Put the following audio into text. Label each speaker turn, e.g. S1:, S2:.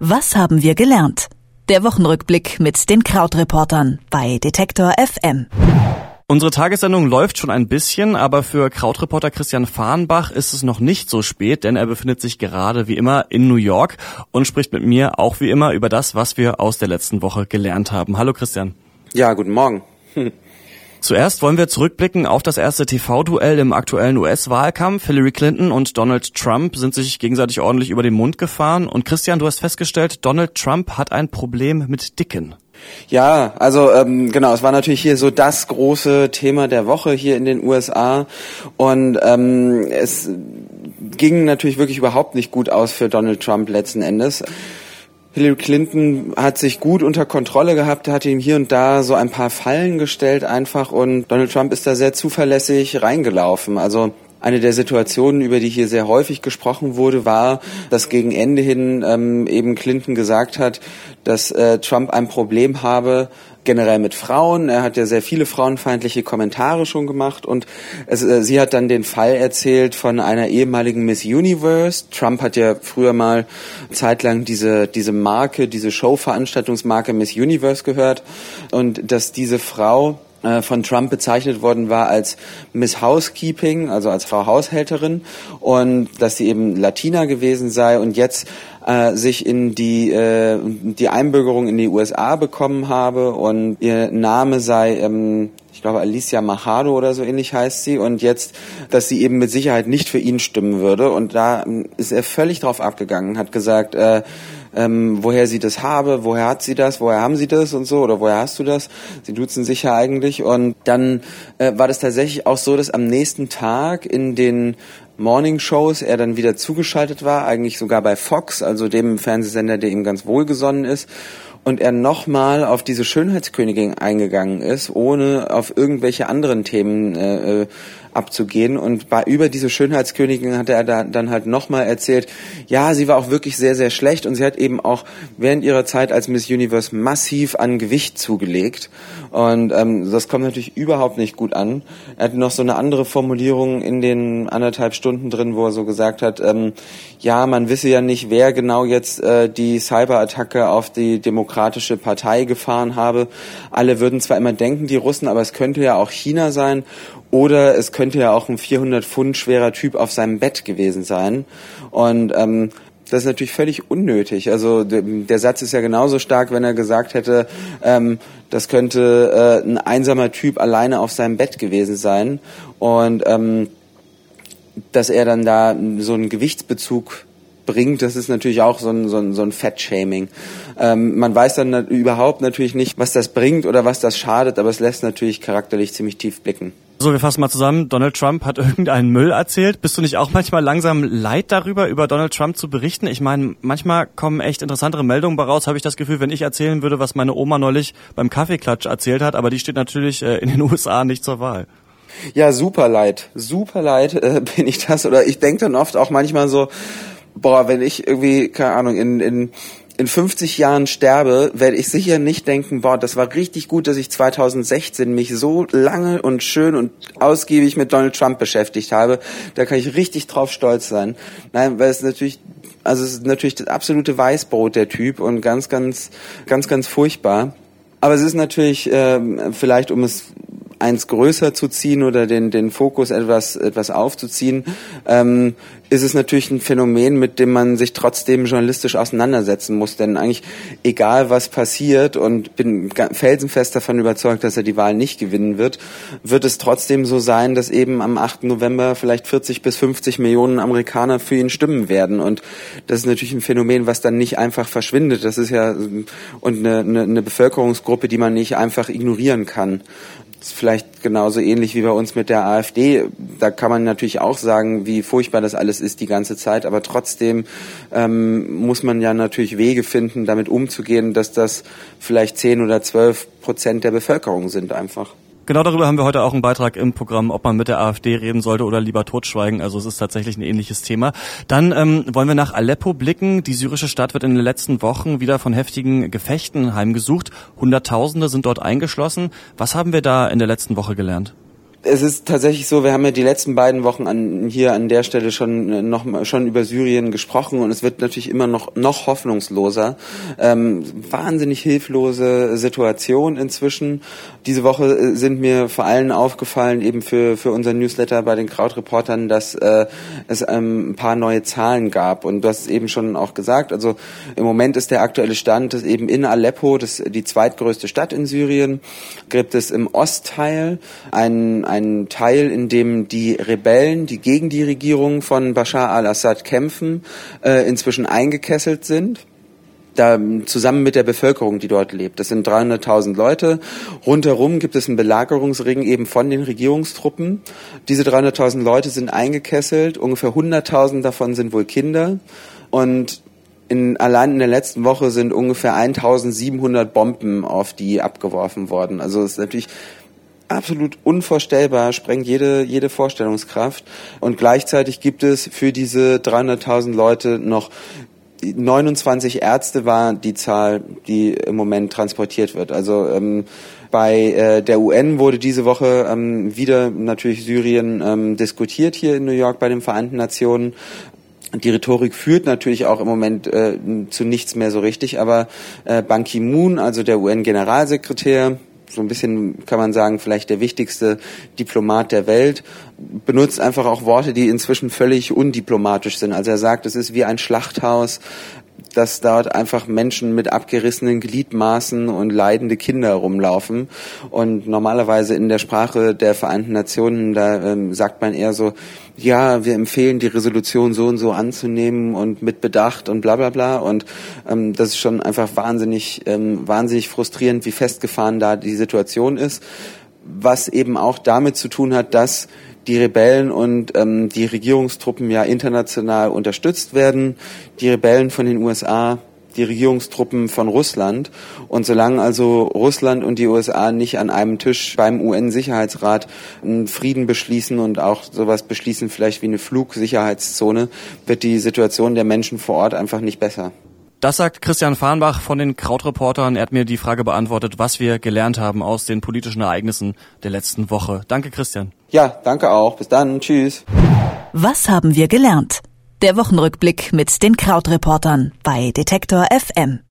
S1: Was haben wir gelernt? Der Wochenrückblick mit den Krautreportern bei Detektor FM.
S2: Unsere Tagessendung läuft schon ein bisschen, aber für Krautreporter Christian Fahrenbach ist es noch nicht so spät, denn er befindet sich gerade wie immer in New York und spricht mit mir auch wie immer über das, was wir aus der letzten Woche gelernt haben. Hallo Christian.
S3: Ja, guten Morgen.
S2: Zuerst wollen wir zurückblicken auf das erste TV-Duell im aktuellen US-Wahlkampf. Hillary Clinton und Donald Trump sind sich gegenseitig ordentlich über den Mund gefahren. Und Christian, du hast festgestellt, Donald Trump hat ein Problem mit Dicken.
S3: Ja, also ähm, genau, es war natürlich hier so das große Thema der Woche hier in den USA und ähm, es ging natürlich wirklich überhaupt nicht gut aus für Donald Trump letzten Endes. Hillary Clinton hat sich gut unter Kontrolle gehabt, hat ihm hier und da so ein paar Fallen gestellt einfach und Donald Trump ist da sehr zuverlässig reingelaufen. Also eine der Situationen, über die hier sehr häufig gesprochen wurde, war, dass gegen Ende hin ähm, eben Clinton gesagt hat, dass äh, Trump ein Problem habe generell mit Frauen. Er hat ja sehr viele frauenfeindliche Kommentare schon gemacht und es, äh, sie hat dann den Fall erzählt von einer ehemaligen Miss Universe. Trump hat ja früher mal zeitlang diese diese Marke, diese Showveranstaltungsmarke Miss Universe gehört und dass diese Frau von Trump bezeichnet worden war als Miss Housekeeping, also als Frau Haushälterin und dass sie eben Latina gewesen sei und jetzt äh, sich in die äh, die Einbürgerung in die USA bekommen habe und ihr Name sei ähm, ich glaube Alicia Machado oder so ähnlich heißt sie und jetzt, dass sie eben mit Sicherheit nicht für ihn stimmen würde. Und da ähm, ist er völlig drauf abgegangen, hat gesagt, äh, ähm, woher sie das habe, woher hat sie das, woher haben sie das und so oder woher hast du das? Sie duzen sich ja eigentlich und dann äh, war das tatsächlich auch so, dass am nächsten Tag in den Morning Shows er dann wieder zugeschaltet war, eigentlich sogar bei Fox, also dem Fernsehsender, der ihm ganz wohlgesonnen ist und er nochmal auf diese Schönheitskönigin eingegangen ist, ohne auf irgendwelche anderen Themen äh, äh abzugehen. Und bei, über diese Schönheitskönigin hat er da, dann halt nochmal erzählt, ja, sie war auch wirklich sehr, sehr schlecht und sie hat eben auch während ihrer Zeit als Miss Universe massiv an Gewicht zugelegt. Und ähm, das kommt natürlich überhaupt nicht gut an. Er hat noch so eine andere Formulierung in den anderthalb Stunden drin, wo er so gesagt hat, ähm, ja, man wisse ja nicht, wer genau jetzt äh, die Cyberattacke auf die Demokratische Partei gefahren habe. Alle würden zwar immer denken, die Russen, aber es könnte ja auch China sein. Oder es könnte ja auch ein 400 Pfund schwerer Typ auf seinem Bett gewesen sein. Und ähm, das ist natürlich völlig unnötig. Also der Satz ist ja genauso stark, wenn er gesagt hätte, ähm, das könnte äh, ein einsamer Typ alleine auf seinem Bett gewesen sein. Und ähm, dass er dann da so einen Gewichtsbezug bringt, das ist natürlich auch so ein, so ein, so ein Fettshaming. Ähm, man weiß dann überhaupt natürlich nicht, was das bringt oder was das schadet, aber es lässt natürlich charakterlich ziemlich tief blicken.
S2: So, wir fassen mal zusammen. Donald Trump hat irgendeinen Müll erzählt. Bist du nicht auch manchmal langsam leid darüber, über Donald Trump zu berichten? Ich meine, manchmal kommen echt interessantere Meldungen bei raus, habe ich das Gefühl, wenn ich erzählen würde, was meine Oma neulich beim Kaffeeklatsch erzählt hat, aber die steht natürlich äh, in den USA nicht zur Wahl.
S3: Ja, super leid. Super leid äh, bin ich das. Oder ich denke dann oft auch manchmal so, boah, wenn ich irgendwie, keine Ahnung, in, in in 50 Jahren sterbe, werde ich sicher nicht denken, boah, das war richtig gut, dass ich 2016 mich so lange und schön und ausgiebig mit Donald Trump beschäftigt habe. Da kann ich richtig drauf stolz sein. Nein, weil es natürlich, also es ist natürlich das absolute Weißbrot der Typ und ganz, ganz, ganz, ganz furchtbar. Aber es ist natürlich, äh, vielleicht um es eins größer zu ziehen oder den, den Fokus etwas, etwas aufzuziehen, ähm, ist es natürlich ein Phänomen, mit dem man sich trotzdem journalistisch auseinandersetzen muss. Denn eigentlich, egal was passiert, und bin felsenfest davon überzeugt, dass er die Wahl nicht gewinnen wird, wird es trotzdem so sein, dass eben am 8. November vielleicht 40 bis 50 Millionen Amerikaner für ihn stimmen werden. Und das ist natürlich ein Phänomen, was dann nicht einfach verschwindet. Das ist ja und eine, eine, eine Bevölkerungsgruppe, die man nicht einfach ignorieren kann. Ist vielleicht genauso ähnlich wie bei uns mit der AfD. Da kann man natürlich auch sagen, wie furchtbar das alles ist die ganze Zeit, aber trotzdem ähm, muss man ja natürlich Wege finden, damit umzugehen, dass das vielleicht zehn oder zwölf Prozent der Bevölkerung sind einfach.
S2: Genau darüber haben wir heute auch einen Beitrag im Programm, ob man mit der AfD reden sollte oder lieber totschweigen. Also es ist tatsächlich ein ähnliches Thema. Dann ähm, wollen wir nach Aleppo blicken. Die syrische Stadt wird in den letzten Wochen wieder von heftigen Gefechten heimgesucht. Hunderttausende sind dort eingeschlossen. Was haben wir da in der letzten Woche gelernt?
S3: Es ist tatsächlich so, wir haben ja die letzten beiden Wochen an, hier an der Stelle schon äh, noch schon über Syrien gesprochen und es wird natürlich immer noch noch hoffnungsloser. Ähm, wahnsinnig hilflose Situation inzwischen. Diese Woche äh, sind mir vor allem aufgefallen, eben für für unser Newsletter bei den Krautreportern, dass äh, es ähm, ein paar neue Zahlen gab und du hast es eben schon auch gesagt. Also im Moment ist der aktuelle Stand, dass eben in Aleppo, das die zweitgrößte Stadt in Syrien, gibt es im Ostteil ein ein Teil, in dem die Rebellen, die gegen die Regierung von Bashar al-Assad kämpfen, äh, inzwischen eingekesselt sind da zusammen mit der Bevölkerung, die dort lebt. Das sind 300.000 Leute. Rundherum gibt es einen Belagerungsring eben von den Regierungstruppen. Diese 300.000 Leute sind eingekesselt. Ungefähr 100.000 davon sind wohl Kinder. Und in, allein in der letzten Woche sind ungefähr 1700 Bomben auf die abgeworfen worden. Also es ist natürlich absolut unvorstellbar, sprengt jede, jede Vorstellungskraft. Und gleichzeitig gibt es für diese 300.000 Leute noch 29 Ärzte war die Zahl, die im Moment transportiert wird. Also ähm, bei äh, der UN wurde diese Woche ähm, wieder natürlich Syrien ähm, diskutiert hier in New York bei den Vereinten Nationen. Die Rhetorik führt natürlich auch im Moment äh, zu nichts mehr so richtig, aber äh, Ban Ki-moon, also der UN-Generalsekretär, so ein bisschen kann man sagen, vielleicht der wichtigste Diplomat der Welt, benutzt einfach auch Worte, die inzwischen völlig undiplomatisch sind. Also er sagt, es ist wie ein Schlachthaus, dass dort einfach Menschen mit abgerissenen Gliedmaßen und leidende Kinder rumlaufen. Und normalerweise in der Sprache der Vereinten Nationen, da ähm, sagt man eher so, ja, wir empfehlen die Resolution so und so anzunehmen und mit Bedacht und bla bla bla. Und ähm, das ist schon einfach wahnsinnig, ähm, wahnsinnig frustrierend, wie festgefahren da die Situation ist. Was eben auch damit zu tun hat, dass die Rebellen und ähm, die Regierungstruppen ja international unterstützt werden. Die Rebellen von den USA die Regierungstruppen von Russland. Und solange also Russland und die USA nicht an einem Tisch beim UN-Sicherheitsrat einen Frieden beschließen und auch sowas beschließen, vielleicht wie eine Flugsicherheitszone, wird die Situation der Menschen vor Ort einfach nicht besser.
S2: Das sagt Christian Farnbach von den Krautreportern. Er hat mir die Frage beantwortet, was wir gelernt haben aus den politischen Ereignissen der letzten Woche. Danke, Christian.
S3: Ja, danke auch. Bis dann. Tschüss.
S1: Was haben wir gelernt? Der Wochenrückblick mit den Krautreportern bei Detektor FM.